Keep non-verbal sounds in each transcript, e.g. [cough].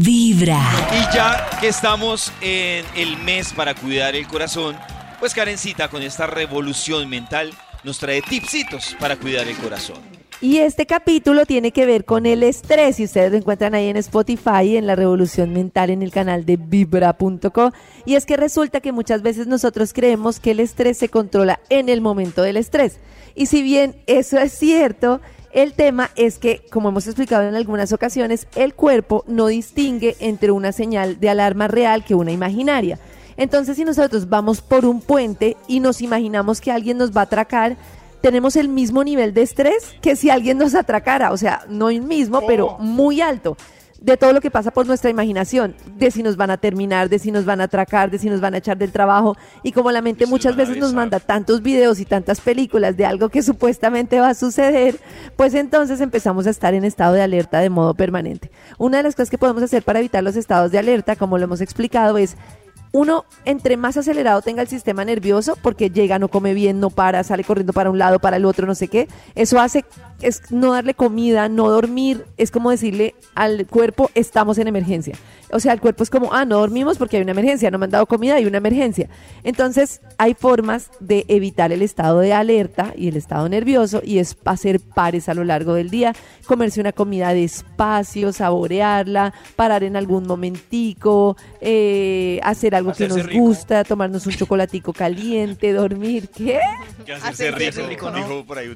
Vibra. Y ya que estamos en el mes para cuidar el corazón, pues Karencita con esta revolución mental nos trae tipsitos para cuidar el corazón. Y este capítulo tiene que ver con el estrés y ustedes lo encuentran ahí en Spotify, en la revolución mental, en el canal de vibra.co. Y es que resulta que muchas veces nosotros creemos que el estrés se controla en el momento del estrés. Y si bien eso es cierto, el tema es que, como hemos explicado en algunas ocasiones, el cuerpo no distingue entre una señal de alarma real que una imaginaria. Entonces, si nosotros vamos por un puente y nos imaginamos que alguien nos va a atracar, tenemos el mismo nivel de estrés que si alguien nos atracara, o sea, no el mismo, pero muy alto de todo lo que pasa por nuestra imaginación, de si nos van a terminar, de si nos van a atracar, de si nos van a echar del trabajo. Y como la mente muchas veces nos manda tantos videos y tantas películas de algo que [laughs] supuestamente va a suceder, pues entonces empezamos a estar en estado de alerta de modo permanente. Una de las cosas que podemos hacer para evitar los estados de alerta, como lo hemos explicado, es uno, entre más acelerado tenga el sistema nervioso, porque llega, no come bien, no para, sale corriendo para un lado, para el otro, no sé qué, eso hace es no darle comida, no dormir, es como decirle al cuerpo, estamos en emergencia. O sea, el cuerpo es como, ah, no dormimos porque hay una emergencia, no me han dado comida, hay una emergencia. Entonces, hay formas de evitar el estado de alerta y el estado nervioso y es hacer pares a lo largo del día, comerse una comida despacio, saborearla, parar en algún momentico, eh, hacer algo que nos gusta, tomarnos un chocolatico caliente, dormir, ¿qué? Hacerse rico,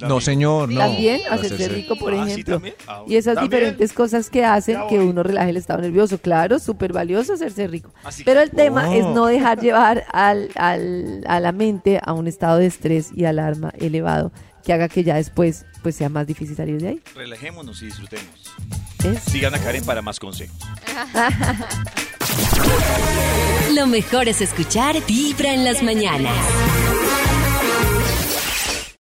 no, señor, no. También hacerse rico, por ah, ejemplo. Ah, y esas diferentes cosas que hacen que uno relaje el estado nervioso. Claro, súper valioso hacerse rico. Pero el tema es no dejar llevar al, al, a la mente a un estado de estrés y alarma elevado que haga que ya después pues sea más difícil salir de ahí. Relajémonos y disfrutemos. Sigan a Karen para más consejos. [laughs] Lo mejor es escuchar Vibra en las mañanas.